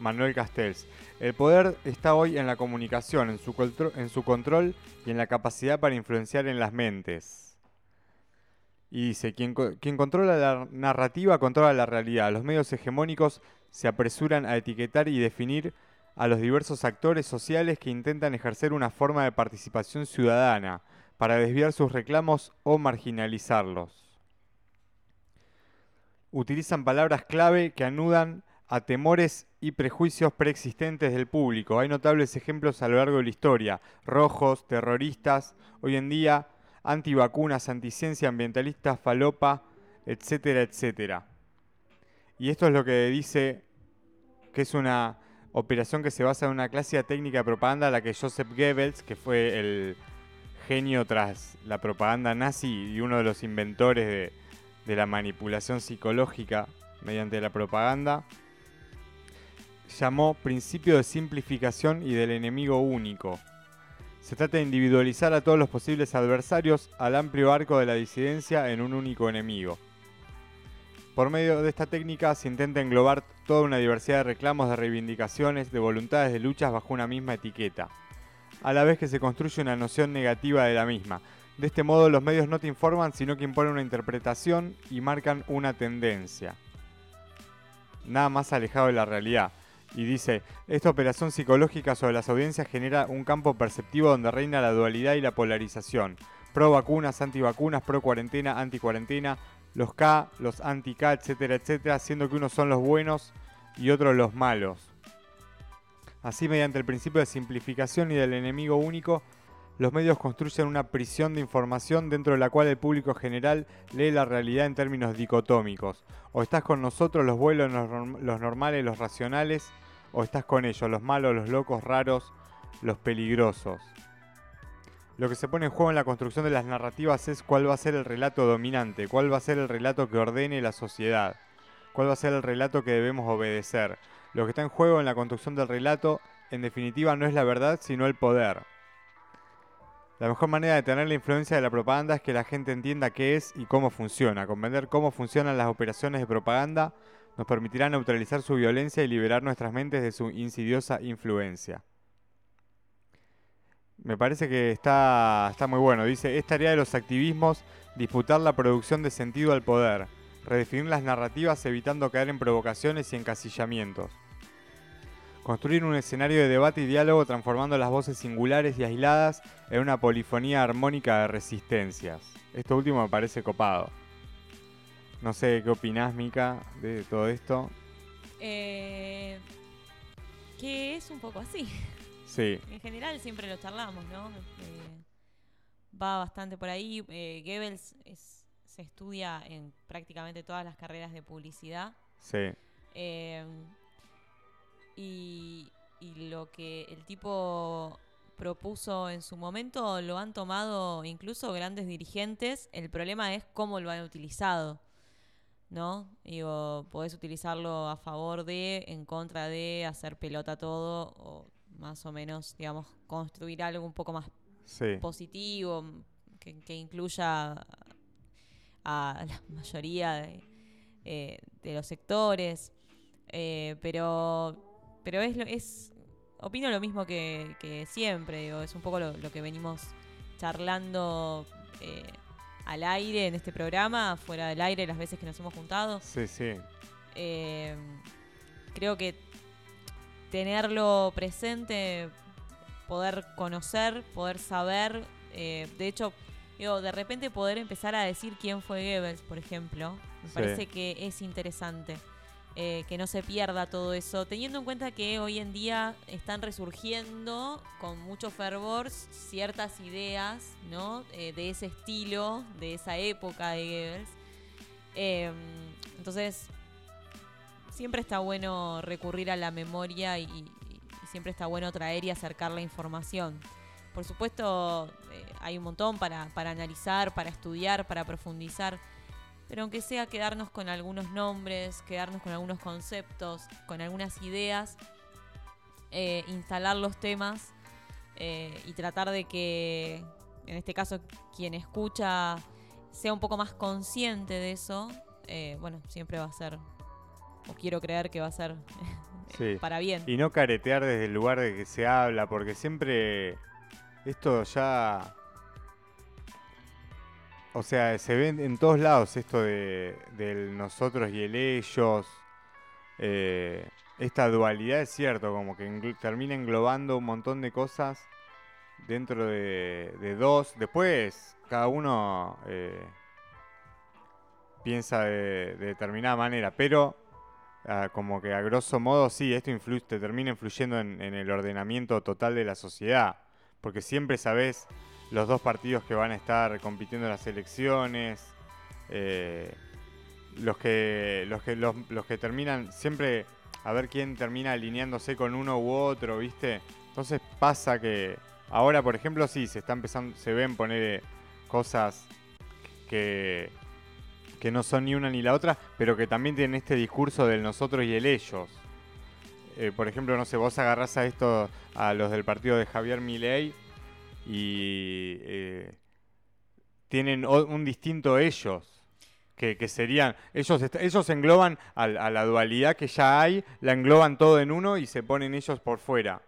Manuel Castells. El poder está hoy en la comunicación, en su, control y en la capacidad para influenciar en las mentes. Y dice, quien, quien controla la narrativa controla la realidad. Los medios hegemónicos se apresuran a etiquetar y definir a los diversos actores sociales que intentan ejercer una forma de participación ciudadana para desviar sus reclamos o marginalizarlos. Utilizan palabras clave que anudan a temores y prejuicios preexistentes del público. Hay notables ejemplos a lo largo de la historia. Rojos, terroristas, hoy en día antivacunas, anticiencia, ambientalistas, falopa, etcétera, etcétera. Y esto es lo que dice que es una operación que se basa en una clásica técnica de propaganda la que Joseph Goebbels, que fue el genio tras la propaganda nazi y uno de los inventores de, de la manipulación psicológica mediante la propaganda, llamó principio de simplificación y del enemigo único. Se trata de individualizar a todos los posibles adversarios al amplio arco de la disidencia en un único enemigo. Por medio de esta técnica se intenta englobar toda una diversidad de reclamos, de reivindicaciones, de voluntades, de luchas bajo una misma etiqueta, a la vez que se construye una noción negativa de la misma. De este modo los medios no te informan, sino que imponen una interpretación y marcan una tendencia. Nada más alejado de la realidad. Y dice, esta operación psicológica sobre las audiencias genera un campo perceptivo donde reina la dualidad y la polarización. Pro vacunas, anti vacunas, pro cuarentena, anti cuarentena, los K, los anti-K, etcétera, etcétera, siendo que unos son los buenos y otros los malos. Así, mediante el principio de simplificación y del enemigo único, los medios construyen una prisión de información dentro de la cual el público general lee la realidad en términos dicotómicos. O estás con nosotros, los buenos, los normales, los racionales, o estás con ellos, los malos, los locos, raros, los peligrosos. Lo que se pone en juego en la construcción de las narrativas es cuál va a ser el relato dominante, cuál va a ser el relato que ordene la sociedad, cuál va a ser el relato que debemos obedecer. Lo que está en juego en la construcción del relato, en definitiva, no es la verdad, sino el poder. La mejor manera de tener la influencia de la propaganda es que la gente entienda qué es y cómo funciona. Comprender cómo funcionan las operaciones de propaganda nos permitirá neutralizar su violencia y liberar nuestras mentes de su insidiosa influencia. Me parece que está, está muy bueno. Dice, es tarea de los activismos disputar la producción de sentido al poder, redefinir las narrativas evitando caer en provocaciones y encasillamientos. Construir un escenario de debate y diálogo transformando las voces singulares y aisladas en una polifonía armónica de resistencias. Esto último me parece copado. No sé qué opinás, Mica, de todo esto. Eh, que es un poco así. Sí. En general siempre lo charlamos, ¿no? Eh, va bastante por ahí. Eh, Goebbels se estudia en prácticamente todas las carreras de publicidad. Sí. Y, y lo que el tipo propuso en su momento lo han tomado incluso grandes dirigentes. El problema es cómo lo han utilizado. ¿No? Digo, podés utilizarlo a favor de, en contra de, hacer pelota todo, o más o menos, digamos, construir algo un poco más positivo, que, incluya a la mayoría de, eh, los sectores. Eh, pero, pero es, es, opino lo mismo que, siempre, digo, es un poco lo, que venimos charlando eh, al aire en este programa, fuera del aire las veces que nos hemos juntado. Sí, sí. creo que tenerlo presente, poder conocer, poder saber. Eh, de hecho, digo, de repente poder empezar a decir quién fue Goebbels, por ejemplo, me parece que es interesante. Eh, que no se pierda todo eso, teniendo en cuenta que hoy en día están resurgiendo con mucho fervor ciertas ideas ¿no? Eh, de ese estilo, de esa época de Goebbels. Em, entonces, siempre está bueno recurrir a la memoria y, siempre está bueno traer y acercar la información. Por supuesto, eh, hay un montón para, analizar, para estudiar, para profundizar, pero aunque sea quedarnos con algunos nombres, quedarnos con algunos conceptos, con algunas ideas, eh, instalar los temas eh, y tratar de que, en este caso, quien escucha sea un poco más consciente de eso, bueno, siempre va a ser o quiero creer que va a ser eh, para bien. Y no caretear desde el lugar de que se habla, porque siempre esto ya... O sea, se ve en todos lados esto de, del nosotros y el ellos. Eh, esta dualidad es cierto, como que termina englobando un montón de cosas dentro de, dos. Después, cada uno eh, piensa de, determinada manera, pero ah, como que a grosso modo sí, esto te termina influyendo en, el ordenamiento total de la sociedad, porque siempre sabes los dos partidos que van a estar compitiendo en las elecciones. Eh, los que los que los, que terminan siempre a ver quién termina alineándose con uno u otro, ¿viste? Entonces pasa que ahora, por ejemplo, sí, se está empezando, se ven poner cosas que, que no son ni una ni la otra, pero que también tienen este discurso del nosotros y el ellos. Eh, por ejemplo, no sé, vos agarrás a esto, a los del partido de Javier Milei y eh, tienen un distinto ellos que, serían, ellos, ellos engloban a, la dualidad que ya hay, la engloban todo en uno y se ponen ellos por fuera.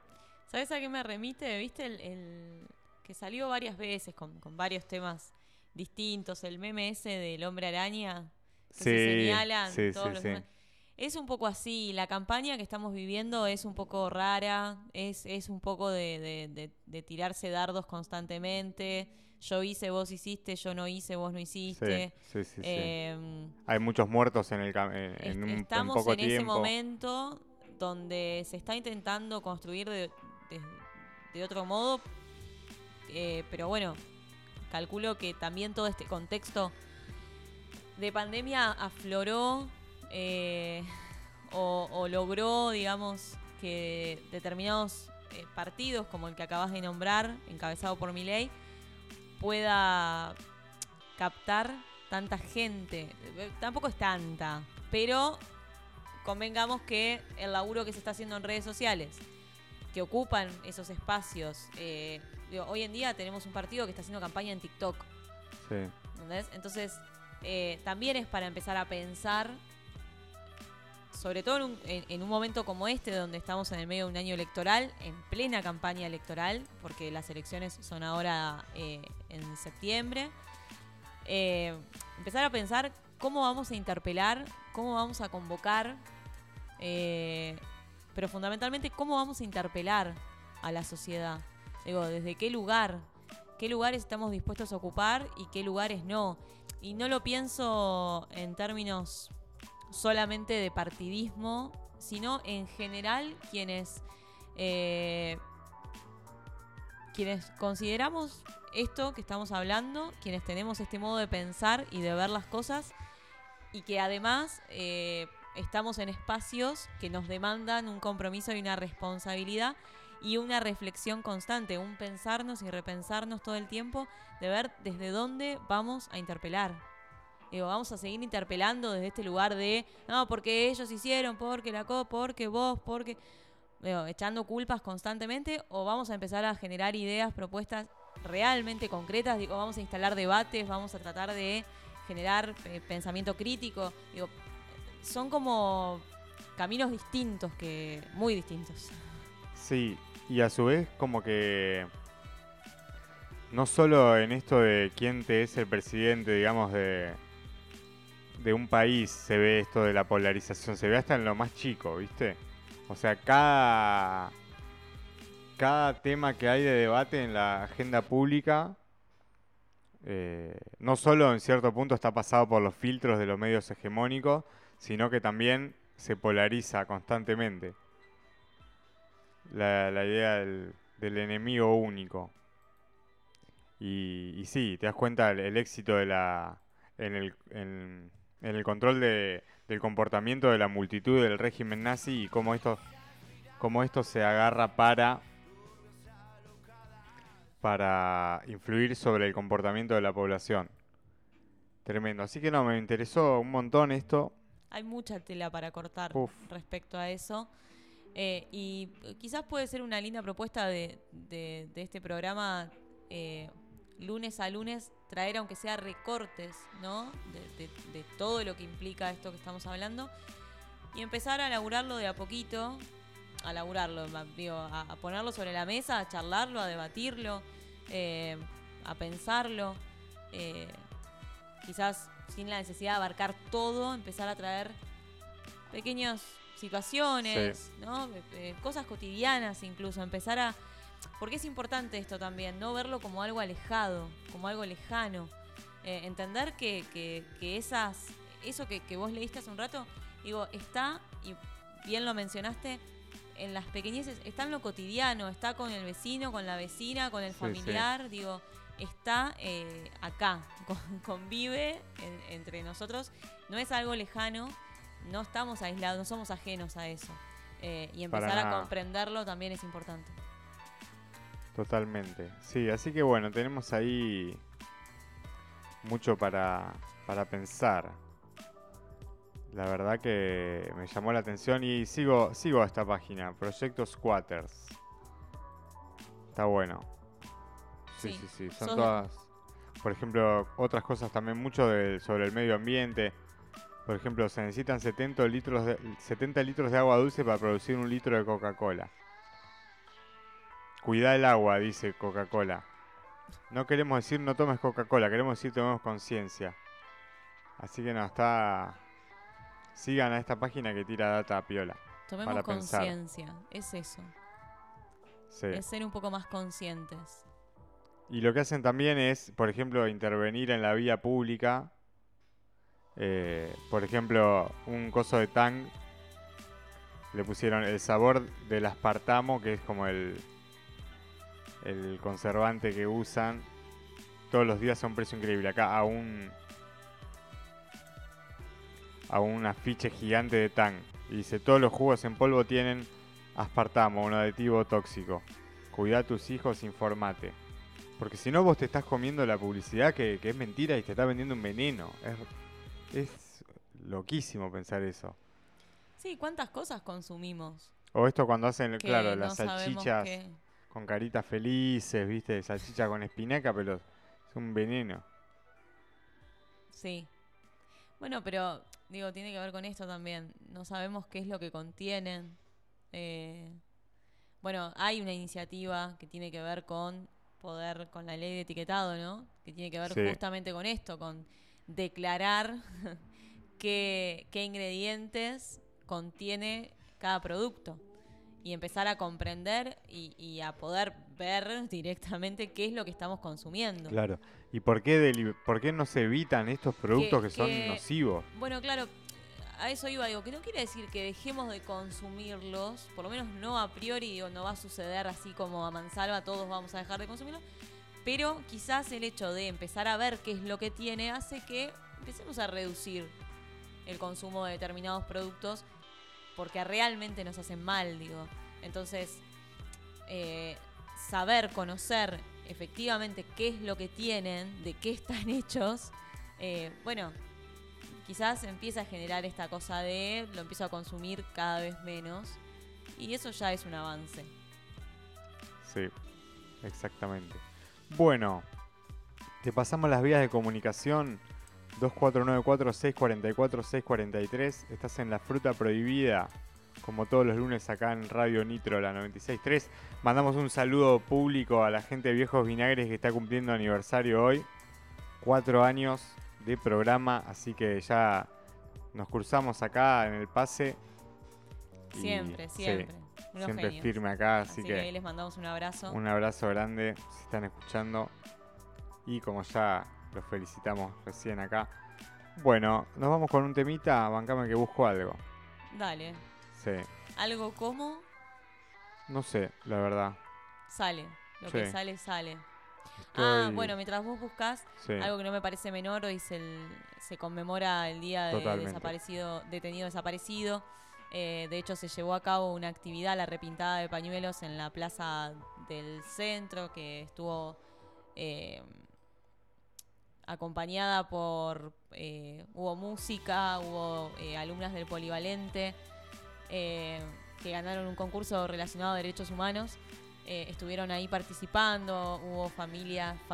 ¿Sabes a qué me remite? ¿Viste el, que salió varias veces con, varios temas distintos? El meme ese del hombre araña, que se señalan todos los Es un poco así, la campaña que estamos viviendo es un poco rara, es, es un poco de, de tirarse dardos constantemente. Yo hice, vos hiciste, yo no hice, vos no hiciste. Sí, sí, sí, em, Hay muchos muertos en el en, un, Estamos en, ese momento donde se está intentando construir de, otro modo, eh, pero bueno, calculo que también todo este contexto de pandemia afloró eh, o, logró, digamos, que determinados eh, partidos, como el que acabas de nombrar, encabezado por mi ley, pueda captar tanta gente. Tampoco es tanta, pero convengamos que el laburo que se está haciendo en redes sociales, que ocupan esos espacios, eh, hoy en día tenemos un partido que está haciendo campaña en TikTok. Sí. ¿Entendés? Entonces, eh, también es para empezar a pensar sobre todo en un, momento como este, donde estamos en el medio de un año electoral, en plena campaña electoral, porque las elecciones son ahora eh, en septiembre, eh, empezar a pensar cómo vamos a interpelar, cómo vamos a convocar, eh, pero fundamentalmente cómo vamos a interpelar a la sociedad. Digo, desde qué lugar, qué lugares estamos dispuestos a ocupar y qué lugares no. Y no lo pienso en términos solamente de partidismo, sino en general quienes, eh, quienes consideramos esto que estamos hablando, quienes tenemos este modo de pensar y de ver las cosas y que además eh, estamos en espacios que nos demandan un compromiso y una responsabilidad y una reflexión constante, un pensarnos y repensarnos todo el tiempo de ver desde dónde vamos a interpelar Digo, vamos a seguir interpelando desde este lugar de, no, porque ellos hicieron, porque la CO, porque vos, porque... Echando culpas constantemente o vamos a empezar a generar ideas, propuestas realmente concretas, digo, vamos a instalar debates, vamos a tratar de generar eh, pensamiento crítico. Digo, son como caminos distintos que muy distintos. Sí, y a su vez como que no solo en esto de quién te es el presidente, digamos, de, de un país se ve esto de la polarización, se ve hasta en lo más chico, ¿viste? O sea, cada, cada tema que hay de debate en la agenda pública, eh, no solo en cierto punto está pasado por los filtros de los medios hegemónicos, sino que también se polariza constantemente. La, idea del, enemigo único. Y, sí, te das cuenta el, éxito de la en el, en el control de, del comportamiento de la multitud del régimen nazi y cómo esto, cómo esto se agarra para, para influir sobre el comportamiento de la población. Tremendo. Así que no, me interesó un montón esto. Hay mucha tela para cortar respecto a eso. Eh, y quizás puede ser una linda propuesta de, de, este programa eh, lunes a lunes traer aunque sea recortes, ¿no? De, todo lo que implica esto que estamos hablando. y empezar a laburarlo de a poquito, a laburarlo, digo, a, a ponerlo sobre la mesa, a charlarlo, a debatirlo, eh, a pensarlo. eh, quizás sin la necesidad de abarcar todo, empezar a traer pequeñas situaciones, ¿no? Eh, cosas cotidianas incluso, empezar a... Porque es importante esto también, no verlo como algo alejado, como algo lejano. Eh, entender que, que- que esas, eso que, que vos leíste hace un rato, digo, está, y bien lo mencionaste, en las pequeñeces, está en lo cotidiano, está con el vecino, con la vecina, con el Sí, familiar, digo, está eh, acá, con- convive en- entre nosotros, no es algo lejano, no estamos aislados, no somos ajenos a eso. Eh, y Para empezar a comprenderlo también es importante. Totalmente. Sí, así que bueno, tenemos ahí mucho para, para pensar. La verdad que me llamó la atención y sigo, sigo a esta página, Proyecto Squatters. Está bueno. Sí, Sí, sí, sí. Son todas, por ejemplo, otras cosas también mucho de- sobre el medio ambiente. Por ejemplo, se necesitan 70 litros de, 70 litros de agua dulce para producir un litro de Coca-Cola. Cuida el agua, dice Coca-Cola. No queremos decir no tomes Coca-Cola, queremos decir tomemos conciencia. Así que no, está... Sigan a esta página que tira data a piola. Tomemos conciencia, es eso, Sí. es ser un poco más conscientes. Y lo que hacen también es, por ejemplo, intervenir en la vía pública. Eh, por ejemplo, un coso de Tang le pusieron el sabor del aspartamo, que es como el, el conservante que usan todos los días a un precio increíble. Acá a un a un afiche gigante de Tang. Y dice, todos los jugos en polvo tienen aspartamo, un aditivo tóxico. Cuida a tus hijos, informate. Porque si no, vos te estás comiendo la publicidad que, que es mentira y te está vendiendo un veneno. Es, es loquísimo pensar eso. Sí, ¿cuántas cosas consumimos? O esto cuando hacen, que claro, no las salchichas que- con caritas felices, ¿viste? Salchicha con espinaca, pero es un veneno. Sí. Bueno, pero digo, tiene que ver con esto también. No sabemos qué es lo que contienen. Eh, bueno, hay una iniciativa que tiene que ver con poder, con la ley de etiquetado, ¿no? Que tiene que ver Sí. justamente con esto, con declarar qué, qué ingredientes contiene cada producto. Y empezar a comprender y, y a poder ver directamente qué es lo que estamos consumiendo. Claro. ¿Y por qué, deli- por qué no se evitan estos productos que, son que- nocivos? Bueno, claro, a eso iba, digo, que no quiere decir que dejemos de consumirlos, por lo menos no a priori, digo, no va a suceder así como a mansalva, todos vamos a dejar de consumirlos, pero quizás el hecho de empezar a ver qué es lo que tiene hace que empecemos a reducir el consumo de determinados productos porque realmente nos hacen mal, digo. Entonces, eh, saber, conocer efectivamente qué es lo que tienen, de qué están hechos, eh, bueno, quizás empieza a generar esta cosa de lo empiezo a consumir cada vez menos y eso ya es un avance. Sí, exactamente. Bueno, te pasamos las vías de comunicación 2494-644-643. Estás en la fruta prohibida, como todos los lunes acá en Radio Nitro, la 96.3. Mandamos un saludo público a la gente de Viejos Vinagres que está cumpliendo aniversario hoy. Cuatro años de programa, así que ya nos cruzamos acá en el pase. Siempre, sí, siempre. Siempre genios. firme acá, Así, así, que, que ahí les mandamos un abrazo. un abrazo grande si están escuchando. Y como ya los felicitamos recién acá. Bueno, nos vamos con un temita. Bancame que busco algo. Dale. Sí. Algo como No sé, la verdad. sale. Lo que sale, sale. Ah, bueno, mientras vos buscas, Sí. algo que no me parece menor, hoy se, el- se conmemora el día de desaparecido, detenido desaparecido. Eh, de hecho, se llevó a cabo una actividad, la repintada de pañuelos en la plaza del centro, que estuvo eh, acompañada por. eh, hubo música, hubo eh, alumnas del polivalente eh, que ganaron un concurso relacionado a derechos humanos. Estuvieron ahí participando, hubo familias, familiares